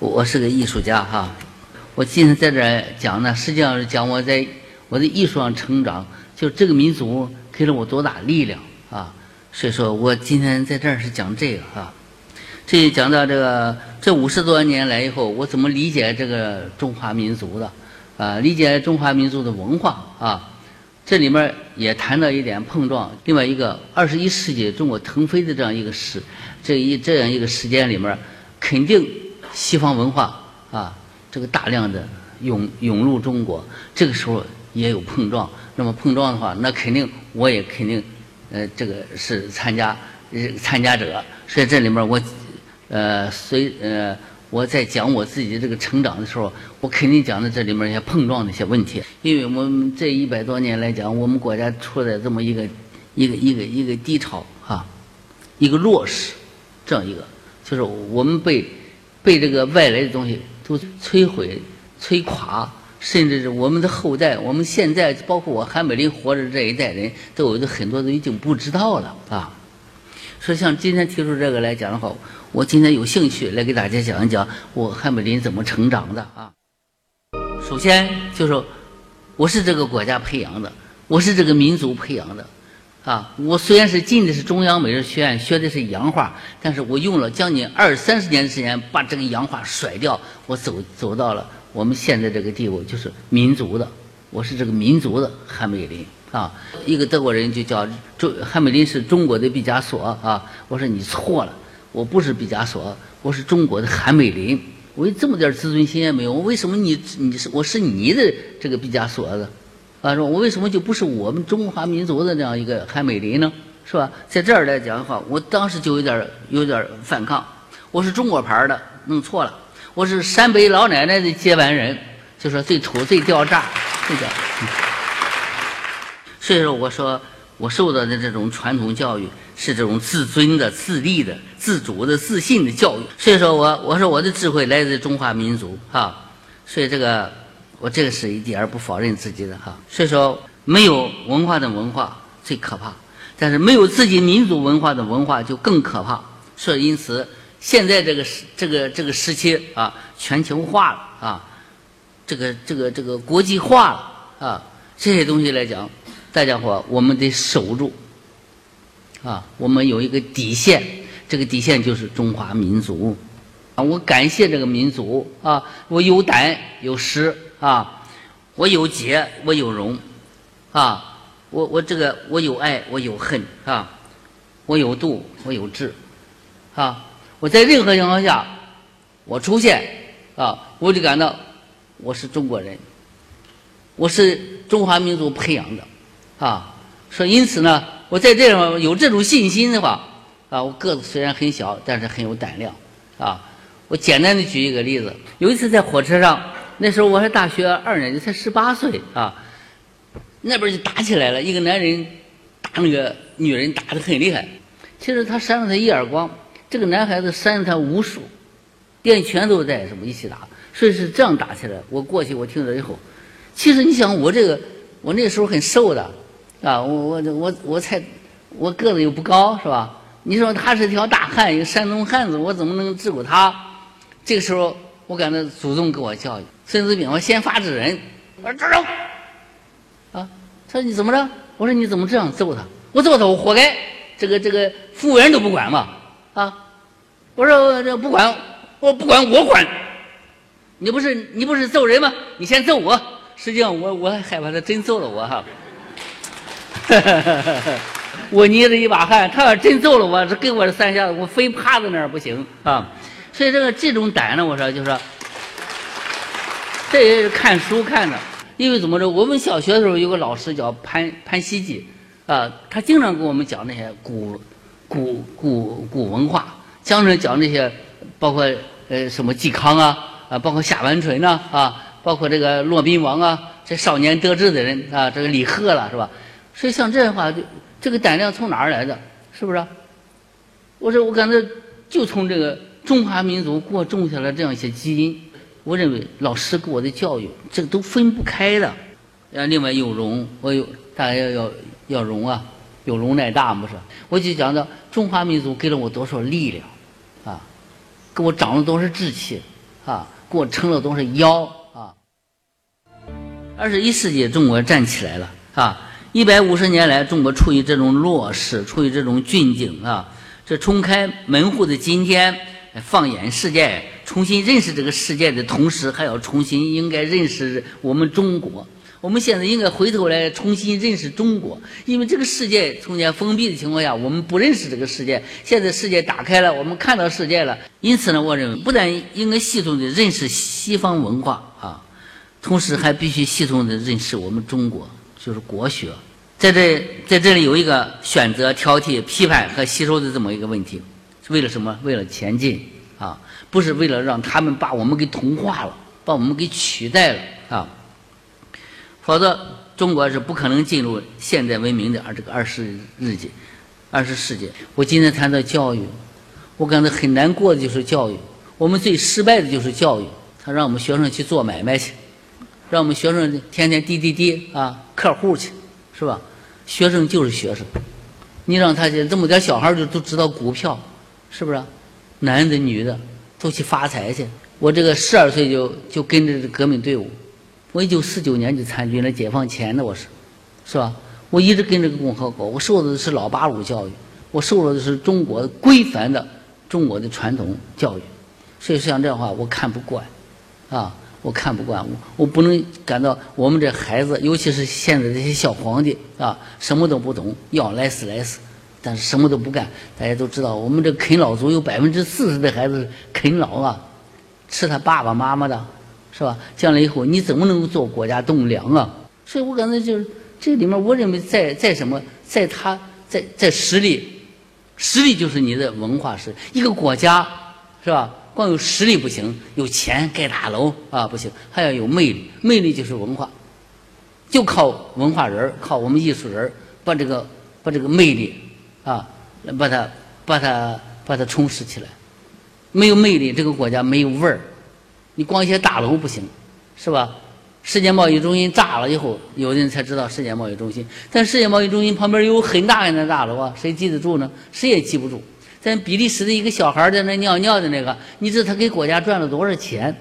我是个艺术家哈，我今天在这儿讲呢，实际上是讲我在我的艺术上成长，就这个民族给了我多大力量啊！所以说我今天在这儿是讲这个啊。这讲到这个这五十多年来以后，我怎么理解这个中华民族的啊？理解中华民族的文化啊？这里面也谈到一点碰撞。另外一个，二十一世纪中国腾飞的这样一个时，这一这样一个时间里面，肯定西方文化啊，这个大量的涌涌入中国，这个时候也有碰撞。那么碰撞的话，那肯定我也肯定，呃，这个是参加参加者。所以这里面我。呃，随呃，我在讲我自己这个成长的时候，我肯定讲的这里面一些碰撞的一些问题。因为我们这一百多年来讲，我们国家处在这么一个一个一个一个低潮哈，一个弱势，这样一个，就是我们被被这个外来的东西都摧毁、摧垮，甚至是我们的后代，我们现在包括我韩美林活着这一代人都有的很多都已经不知道了啊。所以像今天提出这个来讲的话。我今天有兴趣来给大家讲一讲我韩美林怎么成长的啊。首先就是我是这个国家培养的，我是这个民族培养的啊。我虽然是进的是中央美术学院，学的是洋画，但是我用了将近二三十年的时间把这个洋画甩掉，我走走到了我们现在这个地步，就是民族的。我是这个民族的韩美林啊。一个德国人就叫中韩美林是中国的毕加索啊。我说你错了。我不是毕加索，我是中国的韩美林。我有这么点自尊心也没有，我为什么你你是我是你的这个毕加索的？啊，说我为什么就不是我们中华民族的这样一个韩美林呢？是吧？在这儿来讲的话，我当时就有点儿有点儿反抗。我是中国牌儿的，弄错了。我是陕北老奶奶的接班人，就说最丑最掉渣，这个。所以说，我说。我受到的这种传统教育是这种自尊的、自立的、自主的、自信的教育，所以说我我说我的智慧来自中华民族哈，所以这个我这个是一点儿不否认自己的哈，所以说没有文化的文化最可怕，但是没有自己民族文化的文化就更可怕，所以因此现在这个时这个这个时期啊，全球化了啊，这个这个这个国际化了啊，这些东西来讲。大家伙，我们得守住啊！我们有一个底线，这个底线就是中华民族啊！我感谢这个民族啊！我有胆有识啊！我有节我有容啊！我我这个我有爱我有恨啊！我有度我有志啊！我在任何情况下我出现啊，我就感到我是中国人，我是中华民族培养的。啊，说因此呢，我在这方有这种信心的话，啊，我个子虽然很小，但是很有胆量，啊，我简单的举一个例子，有一次在火车上，那时候我还大学二年级，才十八岁啊，那边就打起来了，一个男人打那个女人打的很厉害，其实他扇了他一耳光，这个男孩子扇了他无数，连拳都在什么一起打，所以是这样打起来。我过去我听了以后，其实你想我这个，我那时候很瘦的。啊，我我我我才，我个子又不高，是吧？你说他是条大汉，一个山东汉子，我怎么能治过他？这个时候，我感到主动给我教育《孙子兵法》先发制人，我说住手！啊，他说你怎么着？我说你怎么这样揍他？我揍他，我活该。这个这个服务员都不管嘛，啊！我说这不管，我不管，我管。你不是你不是揍人吗？你先揍我。实际上，我我还害怕他真揍了我哈。我捏着一把汗，他要真揍了我，这给我这三下子，我非趴在那儿不行啊！所以这个这种胆呢，我说就说，这也是看书看的。因为怎么着，我们小学的时候有个老师叫潘潘希季，啊，他经常给我们讲那些古古古古文化，经常讲那些包括呃什么嵇康啊啊，包括夏完淳呐啊，包括这个骆宾王啊，这少年得志的人啊，这个李贺了是吧？所以像这样的话，就这个胆量从哪儿来的？是不是？我说我感觉就从这个中华民族给我种下了这样一些基因。我认为老师给我的教育，这个都分不开的。啊，另外有容，我有大家要要要容啊，有容乃大，不是？我就讲到中华民族给了我多少力量，啊，给我长了多少志气，啊，给我撑了多少腰啊！二十一世纪，中国站起来了啊！一百五十年来，中国处于这种弱势，处于这种窘境啊！这冲开门户的今天，放眼世界，重新认识这个世界的同时，还要重新应该认识我们中国。我们现在应该回头来重新认识中国，因为这个世界从前封闭的情况下，我们不认识这个世界。现在世界打开了，我们看到世界了。因此呢，我认为不但应该系统的认识西方文化啊，同时还必须系统的认识我们中国，就是国学。在这在这里有一个选择、挑剔、批判和吸收的这么一个问题，是为了什么？为了前进啊，不是为了让他们把我们给同化了，把我们给取代了啊。否则，中国是不可能进入现代文明的二这个二十日纪、二十世纪。我今天谈到教育，我感到很难过的就是教育。我们最失败的就是教育，他让我们学生去做买卖去，让我们学生天天滴滴滴啊，客户去，是吧？学生就是学生，你让他这么点小孩就都知道股票，是不是？男的女的都去发财去。我这个十二岁就就跟着这革命队伍。我一九四九年就参军了，解放前的我是，是吧？我一直跟这个共和国，我受的是老八路教育，我受的是中国规范的中国的传统教育，所以像这样的话我看不惯，啊，我看不惯，我我不能感到我们这孩子，尤其是现在这些小皇帝啊，什么都不懂，要来死来死，但是什么都不干。大家都知道，我们这啃老族有百分之四十的孩子啃老啊，吃他爸爸妈妈的。是吧？将来以后你怎么能够做国家栋梁啊？所以我感觉就是这里面，我认为在在什么，在他在在实力，实力就是你的文化实力一个国家，是吧？光有实力不行，有钱盖大楼啊不行，还要有魅力，魅力就是文化，就靠文化人靠我们艺术人把这个把这个魅力啊，把它把它把它充实起来。没有魅力，这个国家没有味儿。你光一些大楼不行，是吧？世界贸易中心炸了以后，有人才知道世界贸易中心。但世界贸易中心旁边有很大很大大楼啊，谁记得住呢？谁也记不住。在比利时的一个小孩在那尿尿的那个，你知道他给国家赚了多少钱？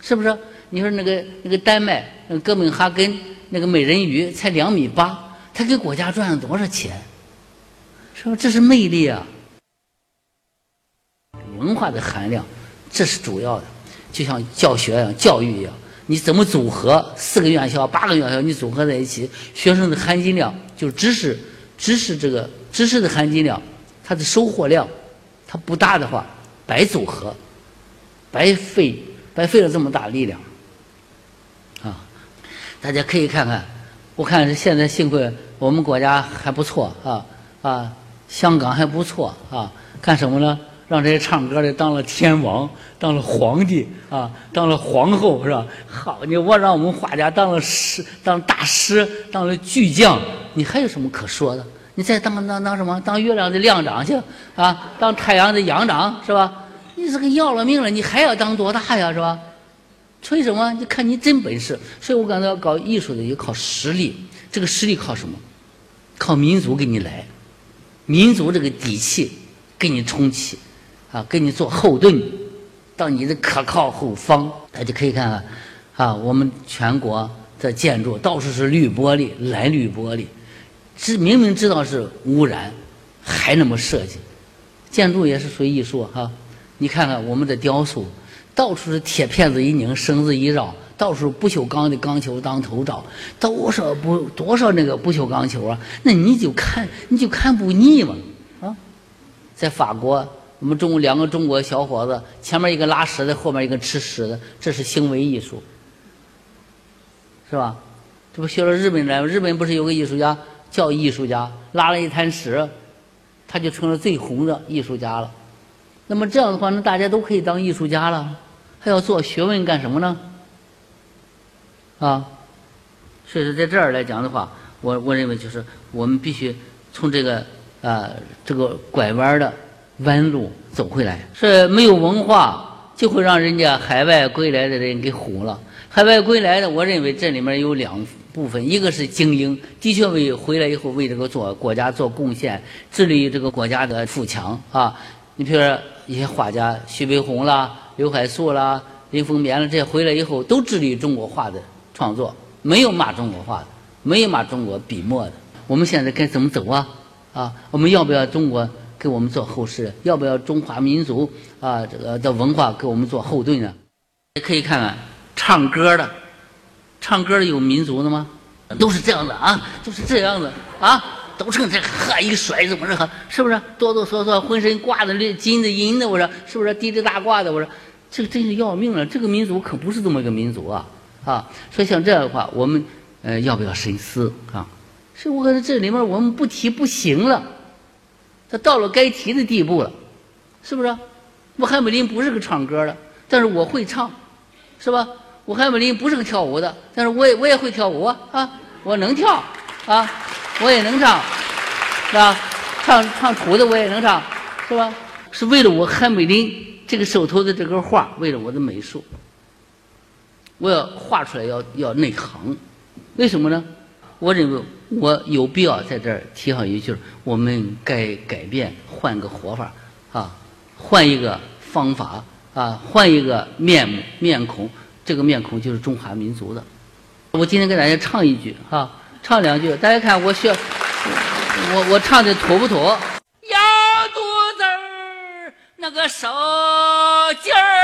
是不是？你说那个那个丹麦那哥本哈根那个美人鱼才两米八，他给国家赚了多少钱？说？这是魅力啊！文化的含量，这是主要的。就像教学一样，教育一样，你怎么组合四个院校、八个院校，你组合在一起，学生的含金量，就知识、知识这个知识的含金量，它的收获量，它不大的话，白组合，白费，白费了这么大力量，啊！大家可以看看，我看现在幸亏我们国家还不错啊啊，香港还不错啊，干什么呢？让这些唱歌的当了天王，当了皇帝啊，当了皇后是吧？好，你我让我们画家当了师，当大师，当了巨匠，你还有什么可说的？你再当当当什么？当月亮的亮长去啊？当太阳的阳长是吧？你这个要了命了，你还要当多大呀是吧？吹什么？你看你真本事。所以我感到搞艺术的也靠实力，这个实力靠什么？靠民族给你来，民族这个底气给你充气。啊，给你做后盾，当你的可靠后方，大家可以看看，啊，我们全国的建筑到处是绿玻璃、蓝绿玻璃，知明明知道是污染，还那么设计。建筑也是属于艺术哈，你看看我们的雕塑，到处是铁片子一拧，绳子一绕，到处不锈钢的钢球当头罩，多少不多少那个不锈钢球啊，那你就看你就看不腻嘛啊，在法国。我们中国两个中国小伙子，前面一个拉屎的，后面一个吃屎的，这是行为艺术，是吧？这不学了日本人？日本不是有个艺术家叫艺术家，拉了一滩屎，他就成了最红的艺术家了。那么这样的话，那大家都可以当艺术家了，还要做学问干什么呢？啊，所以说在这儿来讲的话，我我认为就是我们必须从这个啊这个拐弯的。弯路走回来，是没有文化，就会让人家海外归来的人给唬了。海外归来的，我认为这里面有两部分，一个是精英，的确为回来以后为这个做国家做贡献，致力于这个国家的富强啊。你比如说一些画家，徐悲鸿啦、刘海粟啦、林风眠了这些回来以后，都致力于中国画的创作，没有骂中国话的，没有骂中国笔墨的。我们现在该怎么走啊？啊，我们要不要中国给我们做后事？要不要中华民族啊这个的文化给我们做后盾呢？也可以看看唱歌的，唱歌的有民族的吗？都是这样的啊，都是这样的啊，都成这呵一甩怎么着？是不是哆哆嗦嗦，浑身挂的金的银的？我说是不是低着大褂的？我说这个真是要命了，这个民族可不是这么一个民族啊啊！所以像这样的话，我们呃要不要深思啊？所以我感觉这里面我们不提不行了，他到了该提的地步了，是不是？我韩美林不是个唱歌的，但是我会唱，是吧？我韩美林不是个跳舞的，但是我也我也会跳舞啊啊！我能跳啊，我也能唱，是吧？唱唱土的我也能唱，是吧？是为了我韩美林这个手头的这个画，为了我的美术，我要画出来要要内行，为什么呢？我认为我有必要在这儿提上一句：我们该改变，换个活法啊，换一个方法啊，换一个面目面孔。这个面孔就是中华民族的。我今天给大家唱一句哈，唱两句，大家看我学我我唱的妥不妥？羊肚子儿那个手劲儿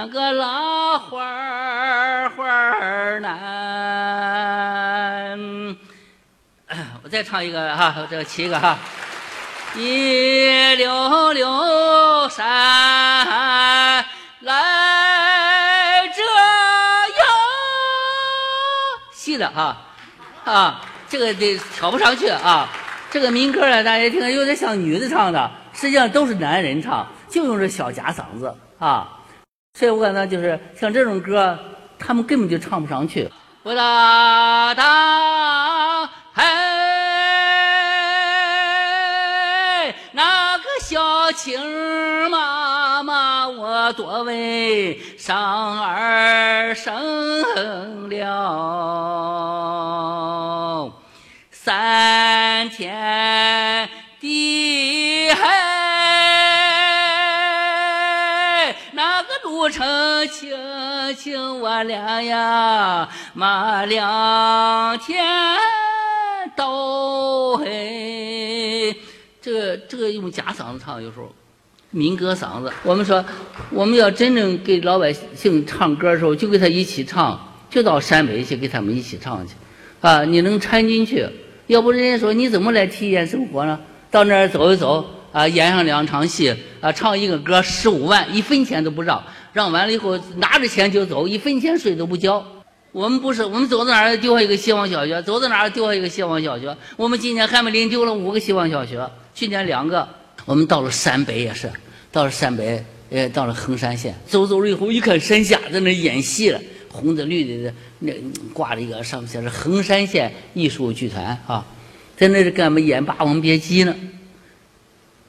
那个老花花儿难。我再唱一个哈，这个七个哈。一溜溜山来这样，细的哈啊，这个得挑不上去啊。这个民歌呢，大家听有点像女的唱的。实际上都是男人唱，就用这小假嗓子啊，所以我感到就是像这种歌，他们根本就唱不上去。我哒哒哎，那个小青妈妈，我多为上儿生了三天成亲亲我俩呀，马两天到嘿。这个这个用假嗓子唱，有时候民歌嗓子。我们说，我们要真正给老百姓唱歌的时候，就跟他一起唱，就到陕北去跟他们一起唱去，啊，你能掺进去。要不人家说你怎么来体验生活呢？到那儿走一走，啊，演上两场戏，啊，唱一个歌十五万，一分钱都不让。让完了以后，拿着钱就走，一分钱税都不交。我们不是，我们走到哪儿丢下一个希望小学，走到哪儿丢下一个希望小学。我们今年汉美林丢了五个希望小学，去年两个。我们到了陕北也是，到了陕北，呃，到了衡山县，走走了以后，一看山下在那演戏了，红的绿的的，那挂着一个上面写着衡山县艺术剧团啊，在那是干嘛演《霸王别姬》呢？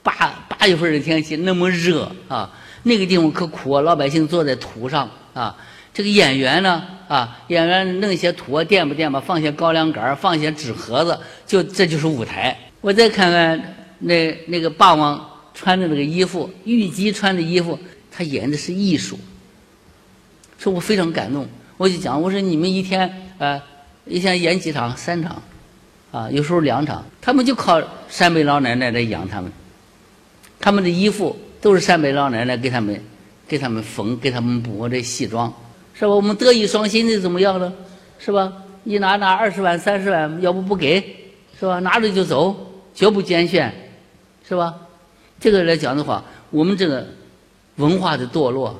八八月份的天气那么热啊。那个地方可苦啊！老百姓坐在土上啊，这个演员呢啊，演员弄些土啊垫吧垫吧，放些高粱杆放些纸盒子，就这就是舞台。我再看看那那个霸王穿的那个衣服，虞姬穿的衣服，他演的是艺术，说我非常感动。我就讲，我说你们一天啊，一天演几场？三场，啊，有时候两场。他们就靠山北老奶奶来养他们，他们的衣服。都是陕北老奶奶给他们，给他们缝，给他们补这西装，是吧？我们德艺双馨的怎么样了？是吧？一拿拿二十万、三十万，要不不给，是吧？拿着就走，绝不拣选，是吧？这个来讲的话，我们这个文化的堕落，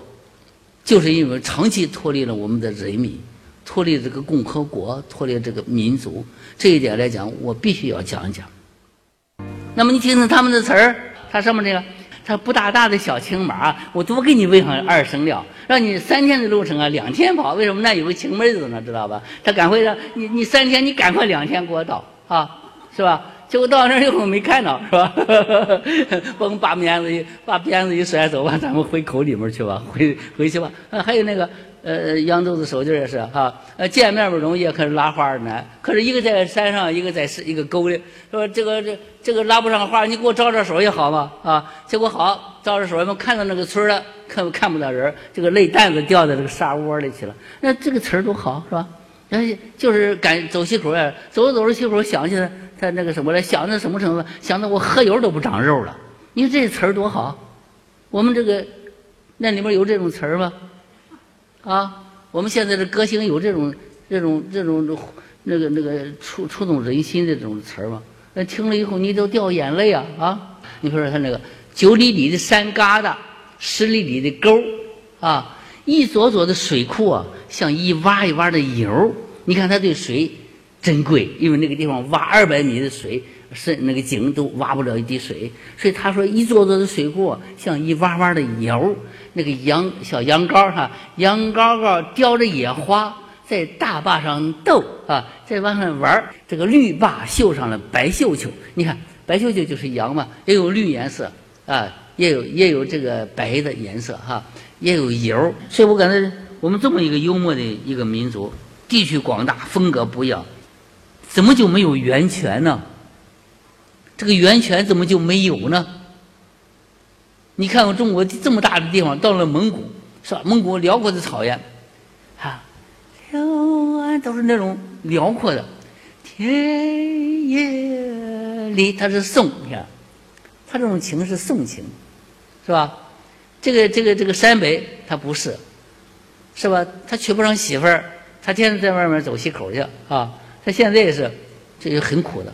就是因为长期脱离了我们的人民，脱离这个共和国，脱离这个民族。这一点来讲，我必须要讲一讲。那么你听听他们的词儿，他上面这个。他不大大的小青马，我多给你喂上二升料，让你三天的路程啊，两天跑。为什么那有个青妹子呢？知道吧？他赶快让你，你三天，你赶快两天给我到啊，是吧？结果到那儿以后没看到，是吧？甭把鞭子一把鞭子一甩走吧，咱们回口里面去吧，回回去吧。啊，还有那个呃，扬州的手劲也是哈，呃，见面不容易，可是拉花难。可是一个在山上，一个在是一个沟里，说这个这这个拉不上花，你给我招招手也好嘛啊。结果好招着手，我们看到那个村了，看看不到人，这个泪蛋子掉在这个沙窝里去了。那这个词儿多好，是吧？哎，就是赶走西口呀，走着走着西口想起来他那个什么了，想到什么程度？想到我喝油都不长肉了。你说这词儿多好？我们这个那里面有这种词儿吗？啊，我们现在的歌星有这种这种这种那个那个触触动人心的这种词儿吗？那听了以后你都掉眼泪啊啊！你比如说他那个九里里的山疙瘩，十里里的沟啊。一座座的水库啊，像一洼一洼的油你看他对水珍贵，因为那个地方挖二百米的水，是那个井都挖不了一滴水。所以他说，一座座的水库像一洼洼的油那个羊小羊羔哈，羊羔羔叼着野花在大坝上斗啊，在往上玩这个绿坝绣上了白绣球，你看白绣球就是羊嘛，也有绿颜色啊，也有也有这个白的颜色哈。也有油，所以我感觉我们这么一个幽默的一个民族，地区广大，风格不一样，怎么就没有源泉呢？这个源泉怎么就没有呢？你看看中国这么大的地方，到了蒙古，是吧？蒙古辽阔的草原，啊，都是那种辽阔的田野里，它是宋，你看，它这种情是宋情，是吧？这个这个这个山北他不是，是吧？他娶不上媳妇儿，他天天在外面走西口去啊。他现在也是，这个很苦的，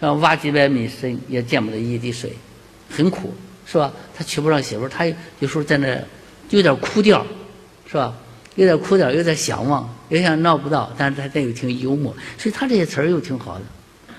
然后，挖几百米深也见不得一滴水，很苦，是吧？他娶不上媳妇儿，他有时候在那有点哭调，是吧？有点哭调，有点想望，有点闹不到，但是他他又挺幽默，所以他这些词儿又挺好的。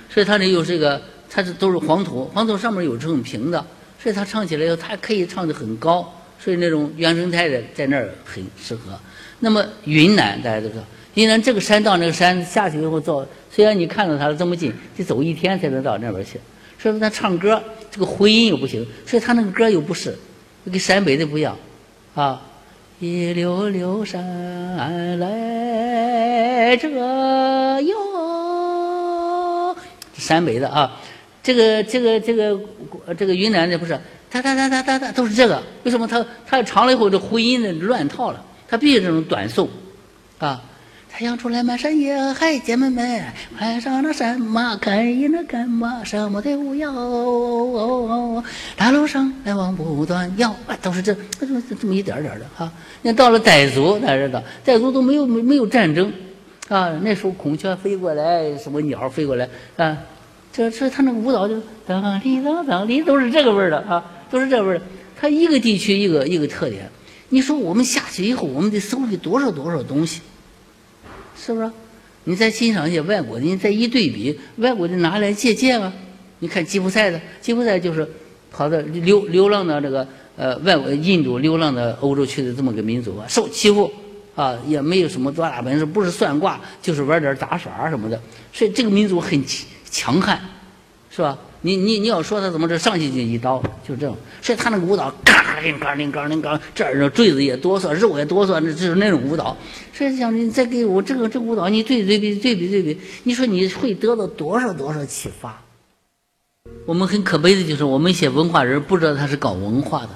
所以他这又是一个，他这都是黄土，黄土上面有这种平的。所以他唱起来以后，他可以唱得很高，所以那种原生态的在那儿很适合。那么云南大家都知道，云南这个山到那个山下去以后走，虽然你看到它这么近，得走一天才能到那边去。所以说他唱歌这个回音又不行，所以他那个歌又不是跟陕北的不一样啊。一溜溜山来着哟，陕北的啊。这个这个这个这个云南的不是，哒哒哒哒哒哒都是这个。为什么他他唱了以后这回音呢乱套了？他必须这种短诵，啊！太阳出来满山野，海姐妹们，快上那山嘛，看一那干嘛？什么都不要。大路上来往不断，要啊，都是这这么这么一点点的哈。你到了傣族，大家知道，傣族都没有没有战争，啊，那时候孔雀飞过来，什么鸟飞过来啊。这这他那个舞蹈就当里当当里都是这个味儿的啊，都是这味儿的。他一个地区一个一个特点。你说我们下去以后，我们得搜集多少多少东西，是不是？你再欣赏一些外国的，你再一对比，外国的拿来借鉴啊。你看吉普赛的，吉普赛就是跑到流流浪到这个呃外国印度流浪到欧洲去的这么个民族啊，受欺负啊，也没有什么多大本事，不是算卦就是玩点杂耍什么的，所以这个民族很。强悍，是吧？你你你要说他怎么着，上去就一刀，就这种。所以他那个舞蹈，嘎铃嘎铃嘎铃嘎，这儿坠子也哆嗦，肉也哆嗦，那就是那种舞蹈。所以讲，你再给我这个这舞蹈，你对对比对比对比，你说你会得到多少多少启发？我们很可悲的就是，我们一些文化人不知道他是搞文化的，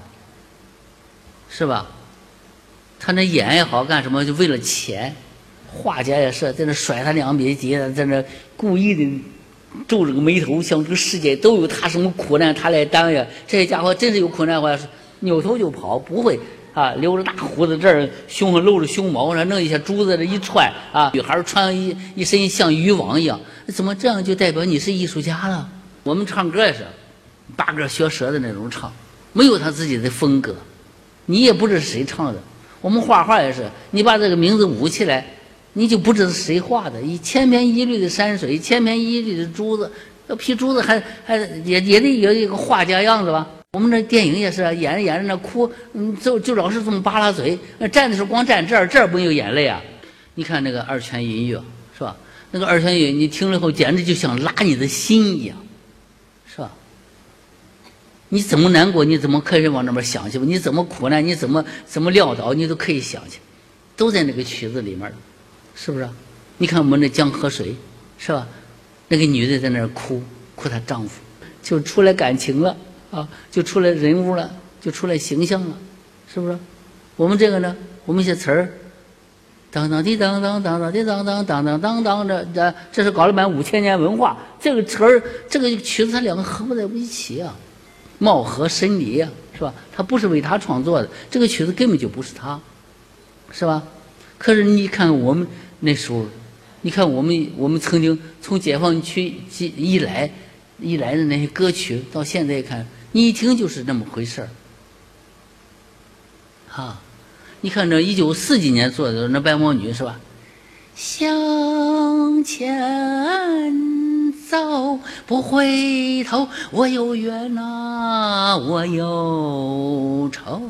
是吧？他那演也好干什么，就为了钱。画家也是在那甩他两笔笔，在那故意的。皱着个眉头，想这个世界都有他什么苦难，他来担呀？这些家伙真是有苦难话，扭头就跑，不会啊！留着大胡子，这儿胸上露着胸毛，然后弄一些珠子这一串啊！女孩穿一一身像渔网一样，怎么这样就代表你是艺术家了？我们唱歌也是，八个学舌的那种唱，没有他自己的风格，你也不知道是谁唱的。我们画画也是，你把这个名字捂起来。你就不知道谁画的，一千篇一律的山水，千篇一律的珠子，要批珠子还还也也得有一个画家样子吧。我们那电影也是，演着演着那哭，嗯，就就老是这么扒拉嘴，那站的时候光站这儿，这儿没有眼泪啊。你看那个二泉音乐是吧？那个二泉音乐，你听了后简直就像拉你的心一样，是吧你怎么难过，你怎么可以往那边想去？你怎么苦难，你怎么怎么潦倒，你都可以想去，都在那个曲子里面，是不是？你看我们那江河水，是吧？那个女的在那儿哭，哭她丈夫，就出来感情了啊，就出来人物了，就出来形象了，是不是？我们这个呢，我们一些词儿，当当滴当当当当滴当当当当当当这这这是搞了满五千年文化，这个词儿这个曲子它两个合不在一起啊，貌合神离呀，是吧？他不是为他创作的，这个曲子根本就不是他，是吧？可是你看我们那时候。你看，我们我们曾经从解放区一来，一来的那些歌曲，到现在看，你一听就是那么回事儿。啊，你看这一九四几年做的那白毛女是吧？向前走，不回头，我有冤呐，我有仇。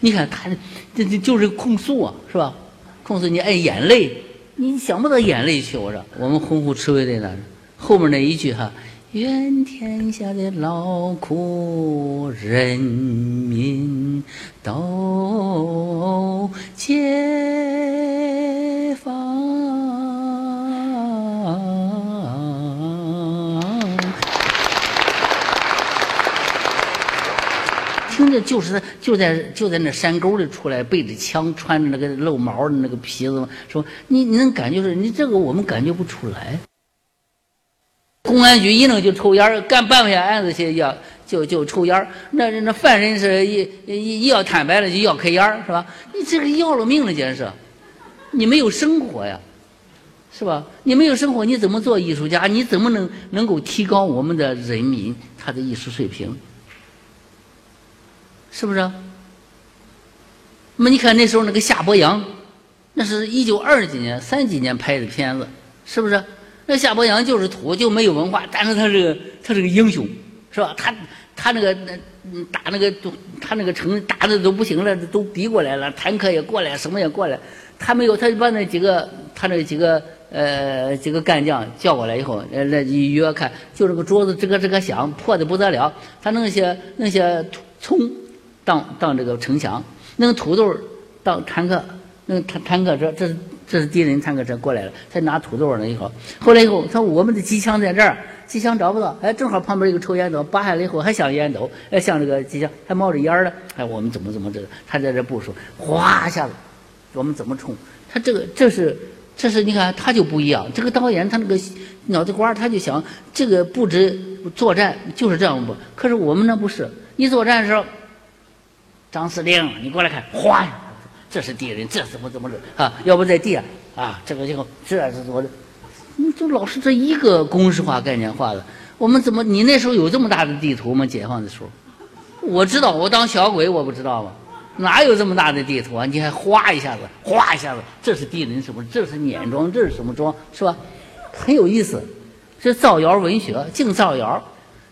你看他这这就是控诉啊，是吧？控诉你爱眼泪。你想不到眼泪去，我说我们洪湖赤卫队呢后面那一句哈，愿天下的劳苦人民都解放。那就是就在就在那山沟里出来，背着枪，穿着那个露毛的那个皮子。说你你能感觉是，你这个我们感觉不出来。公安局一弄就抽烟干办不下案子去要就就抽烟那那犯人是一一要坦白了就要开烟是吧？你这个要了命了，简直是，你没有生活呀，是吧？你没有生活，你怎么做艺术家？你怎么能能够提高我们的人民他的艺术水平？是不是？那么你看那时候那个夏伯阳，那是一九二几年、三几年拍的片子，是不是？那夏伯阳就是土，就没有文化，但是他是个他是个英雄，是吧？他他那个那打那个他那个城打的都不行了，都逼过来了，坦克也过来，什么也过来，他没有，他就把那几个他那几个呃几个干将叫过来以后，呃那一约看，就这个桌子这个这个响，破的不得了，他弄些弄些葱。当当这个城墙，那个土豆当坦克，那个坦坦克车，这是这是敌人坦克车过来了，他拿土豆了以后，后来以后，他我们的机枪在这儿，机枪找不到，哎，正好旁边一个抽烟斗，拔下来以后还像烟斗，哎，像这个机枪还冒着烟儿呢哎，我们怎么怎么着，他在这部署，哗一下子，我们怎么冲？他这个这是这是你看他就不一样，这个导演他那个脑子瓜他就想这个布置作战就是这样不？可是我们那不是，一作战的时候。张司令，你过来看，哗呀，这是敌人，这怎么怎么着啊？要不在地下啊，这个就这是怎么的，你就老是这一个公式化、概念化的。我们怎么？你那时候有这么大的地图吗？解放的时候，我知道，我当小鬼，我不知道吗？哪有这么大的地图啊？你还哗一下子，哗一下子，这是敌人什么？这是碾庄，这是什么庄？是吧？很有意思，这造谣文学，净造谣。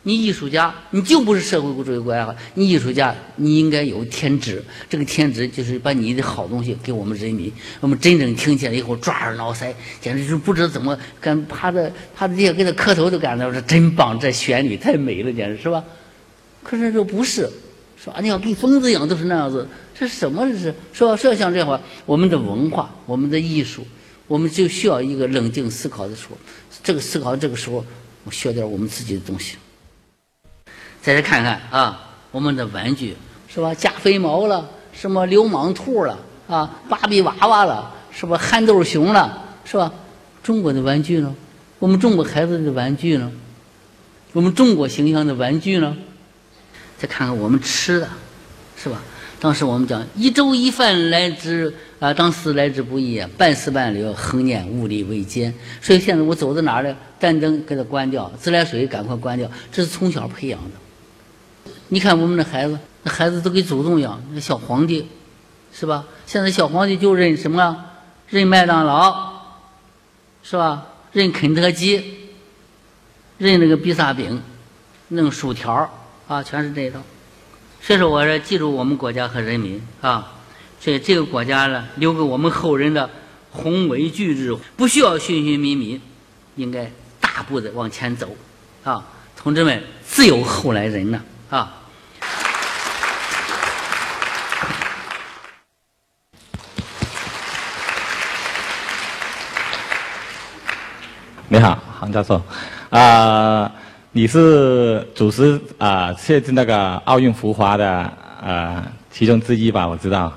你艺术家，你就不是社会主义国家你艺术家，你应该有天职。这个天职就是把你的好东西给我们人民，我们真正听起来以后抓耳挠腮，简直是不知道怎么跟趴着趴着地下给他磕头都感到说真棒，这旋律太美了，简直是吧？可是这不是，说啊？你要跟疯子一样都是那样子，这什么这是？是吧？说像这话，我们的文化，我们的艺术，我们就需要一个冷静思考的时候。这个思考这个时候，我学点我们自己的东西。再来看看啊，我们的玩具是吧？加菲猫了，什么流氓兔了啊？芭比娃娃了，是吧？憨豆熊了，是吧？中国的玩具呢？我们中国孩子的玩具呢？我们中国形象的玩具呢？再看看我们吃的，是吧？当时我们讲一粥一饭来之啊，当时来之不易啊，半丝半缕，恒念物力维艰。所以现在我走到哪儿呢？电灯给它关掉，自来水赶快关掉，这是从小培养的。你看我们的孩子，那孩子都跟祖宗一样，那小皇帝，是吧？现在小皇帝就认什么？认麦当劳，是吧？认肯德基，认那个披萨饼，弄薯条啊，全是这一套。所以说，我说记住我们国家和人民啊，所以这个国家呢，留给我们后人的宏伟巨制，不需要寻寻觅觅，应该大步的往前走啊！同志们，自有后来人呢！啊！你好，韩教授，啊，你是主持啊，设置那个奥运浮华的啊其中之一吧？我知道，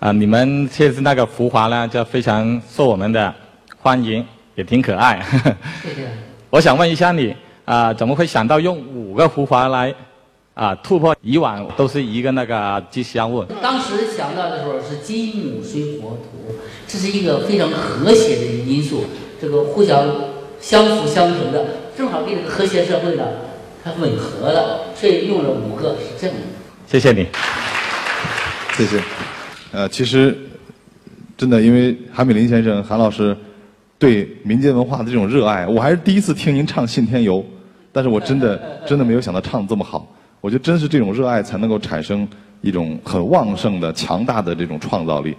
啊，你们设置那个浮华呢，就非常受我们的欢迎，也挺可爱。谢谢。我想问一下你，啊，怎么会想到用五个浮华来？啊突破以往都是一个那个吉祥物？当时想到的时候是金木水火土，这是一个非常和谐的因素，这个互相相辅相成的，正好给这个和谐社会呢，它吻合了，所以用了五个是这样的。谢谢你。谢谢。呃，其实真的，因为韩美林先生、韩老师对民间文化的这种热爱，我还是第一次听您唱《信天游》，但是我真的真的没有想到唱的这么好。我觉得真是这种热爱才能够产生一种很旺盛的、强大的这种创造力。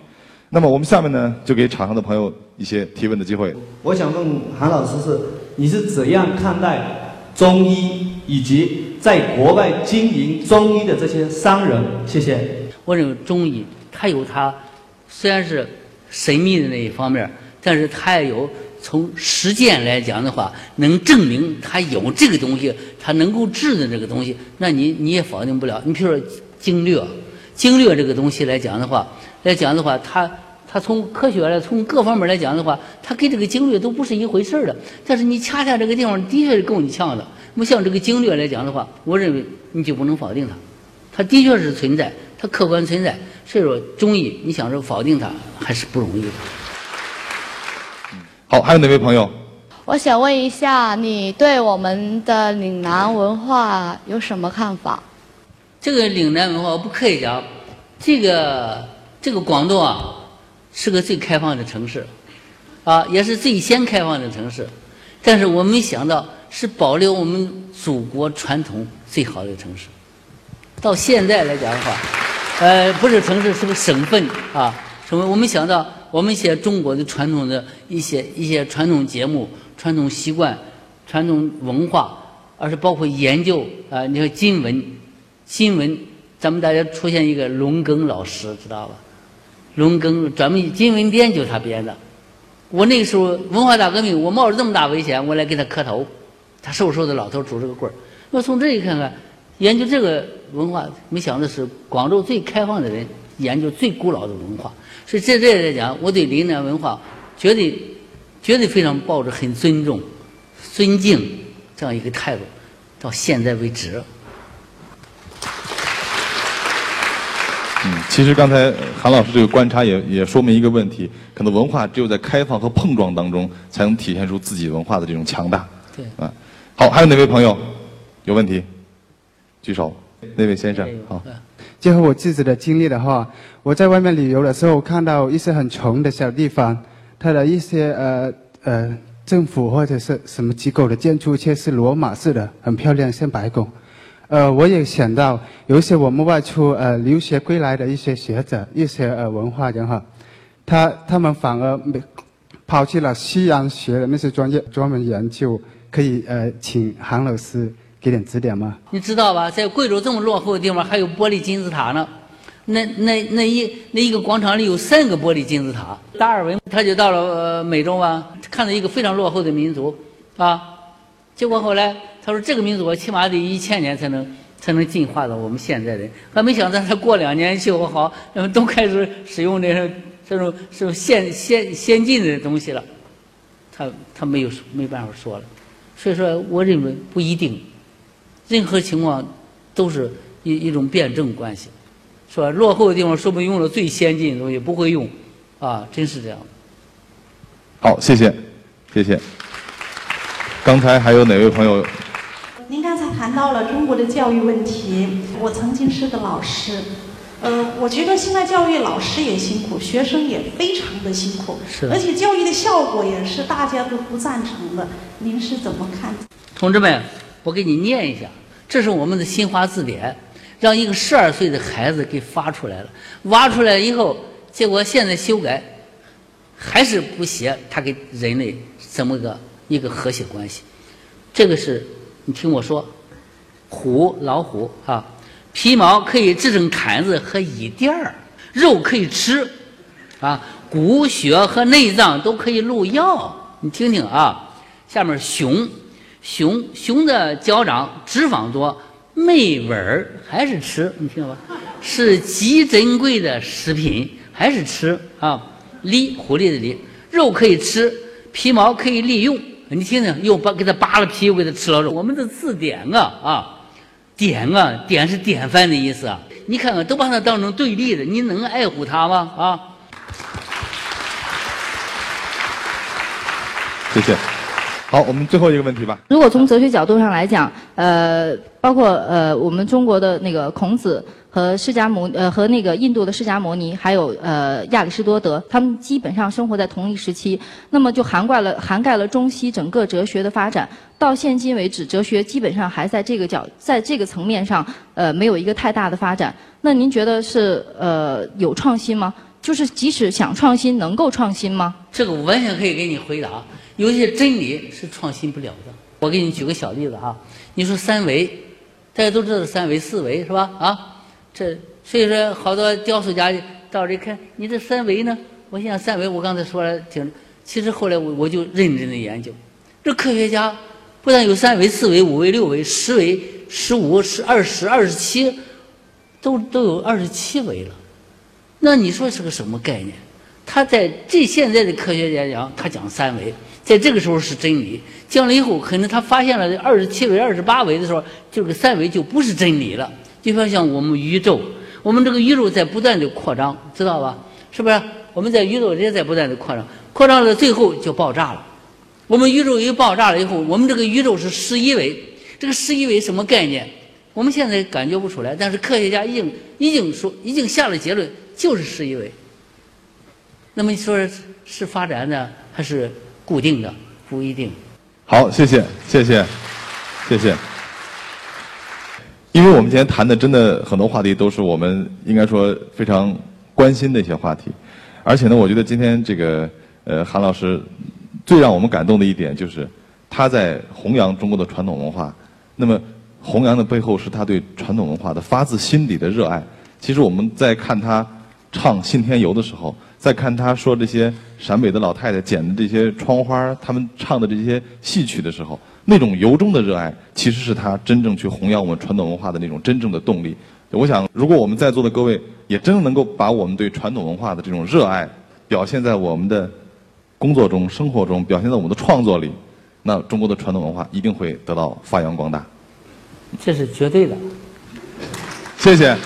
那么我们下面呢，就给场上的朋友一些提问的机会。我想问韩老师是，你是怎样看待中医以及在国外经营中医的这些商人？谢谢。我认为中医。它有它，虽然是神秘的那一方面，但是它也有从实践来讲的话，能证明它有这个东西，它能够治的这个东西，那你你也否定不了。你比如说经略，经略这个东西来讲的话，来讲的话，它它从科学来，从各方面来讲的话，它跟这个经略都不是一回事儿的。但是你恰恰这个地方的确是够你呛的。那么像这个经略来讲的话，我认为你就不能否定它，它的确是存在，它客观存在。所以说，中医你想说否定它还是不容易的。好，还有哪位朋友？我想问一下，你对我们的岭南文化有什么看法？这个岭南文化，我不客气讲，这个这个广东啊，是个最开放的城市，啊，也是最先开放的城市。但是我没想到，是保留我们祖国传统最好的城市。到现在来讲的话。呃，不是城市，是个省份啊。什么？我没想到我们一些中国的传统的一些一些传统节目、传统习惯、传统文化，而是包括研究啊。你说金文，金文，咱们大家出现一个龙庚老师，知道吧？龙庚专门金文编就是他编的。我那个时候文化大革命，我冒着这么大危险，我来给他磕头。他瘦瘦的老头拄着个棍儿。我从这里看看。研究这个文化，没想到是广州最开放的人研究最古老的文化，所以在这来讲，我对岭南文化绝对、绝对非常抱着很尊重、尊敬这样一个态度，到现在为止。嗯，其实刚才韩老师这个观察也也说明一个问题：可能文化只有在开放和碰撞当中，才能体现出自己文化的这种强大。对，啊，好，还有哪位朋友有问题？举手，那位先生，好。结合我自己的经历的话，我在外面旅游的时候，看到一些很穷的小地方，它的一些呃呃政府或者是什么机构的建筑却是罗马式的，很漂亮，像白宫。呃，我也想到有一些我们外出呃留学归来的一些学者，一些呃文化人哈，他他们反而没抛弃了西洋学的那些专业专门研究，可以呃请韩老师。给点指点吗？你知道吧，在贵州这么落后的地方，还有玻璃金字塔呢。那那那一那一个广场里有三个玻璃金字塔。达尔文他就到了美洲嘛，看到一个非常落后的民族啊。结果后来他说，这个民族起码得一千年才能才能进化到我们现在人。还没想到他过两年就好，都开始使用这种这种是先先先进的东西了。他他没有没办法说了。所以说，我认为不一定。任何情况都是一一种辩证关系，是吧？落后的地方说不定用了最先进的东西，不会用，啊，真是这样。好，谢谢，谢谢。刚才还有哪位朋友？您刚才谈到了中国的教育问题，我曾经是个老师，呃，我觉得现在教育老师也辛苦，学生也非常的辛苦，是。而且教育的效果也是大家都不赞成的，您是怎么看？同志们。我给你念一下，这是我们的新华字典，让一个十二岁的孩子给发出来了。挖出来以后，结果现在修改，还是不写它跟人类怎么个一个和谐关系。这个是你听我说，虎老虎啊，皮毛可以制成毯子和椅垫儿，肉可以吃，啊，骨血和内脏都可以入药。你听听啊。下面熊，熊熊的脚掌脂肪多，没味儿，还是吃，你听到吧？是极珍贵的食品，还是吃啊？狸，狐狸的狸，肉可以吃，皮毛可以利用。你听听，又把给它扒了皮，又给它吃了肉。我们的字典啊啊，典啊典是典范的意思啊。你看看，都把它当成对立的，你能爱护它吗？啊？谢谢。好，我们最后一个问题吧。如果从哲学角度上来讲，呃，包括呃我们中国的那个孔子和释迦牟呃和那个印度的释迦牟尼，还有呃亚里士多德，他们基本上生活在同一时期，那么就涵盖了涵盖了中西整个哲学的发展。到现今为止，哲学基本上还在这个角在这个层面上呃没有一个太大的发展。那您觉得是呃有创新吗？就是即使想创新，能够创新吗？这个我完全可以给你回答。有些真理是创新不了的。我给你举个小例子哈，你说三维，大家都知道三维、四维是吧？啊，这所以说好多雕塑家到这看，你这三维呢？我想三维，我刚才说了挺，其实后来我我就认真的研究，这科学家不但有三维、四维、五维、六维、十维、十五、十二十、二十七，都都有二十七维了。那你说是个什么概念？他在这现在的科学家讲，他讲三维。在这个时候是真理，将来以后可能他发现了二十七维、二十八维的时候，这个三维就不是真理了。就说像我们宇宙，我们这个宇宙在不断的扩张，知道吧？是不是？我们在宇宙也在不断的扩张，扩张到最后就爆炸了。我们宇宙一爆炸了以后，我们这个宇宙是十一维，这个十一维什么概念？我们现在感觉不出来，但是科学家已经已经说，已经下了结论，就是十一位。那么你说是发展的还是？固定的不一定。好，谢谢，谢谢，谢谢。因为我们今天谈的真的很多话题都是我们应该说非常关心的一些话题，而且呢，我觉得今天这个呃韩老师最让我们感动的一点就是他在弘扬中国的传统文化。那么弘扬的背后是他对传统文化的发自心底的热爱。其实我们在看他唱《信天游》的时候。再看他说这些陕北的老太太剪的这些窗花，他们唱的这些戏曲的时候，那种由衷的热爱，其实是他真正去弘扬我们传统文化的那种真正的动力。我想，如果我们在座的各位也真的能够把我们对传统文化的这种热爱表现在我们的工作中、生活中，表现在我们的创作里，那中国的传统文化一定会得到发扬光大。这是绝对的。谢谢。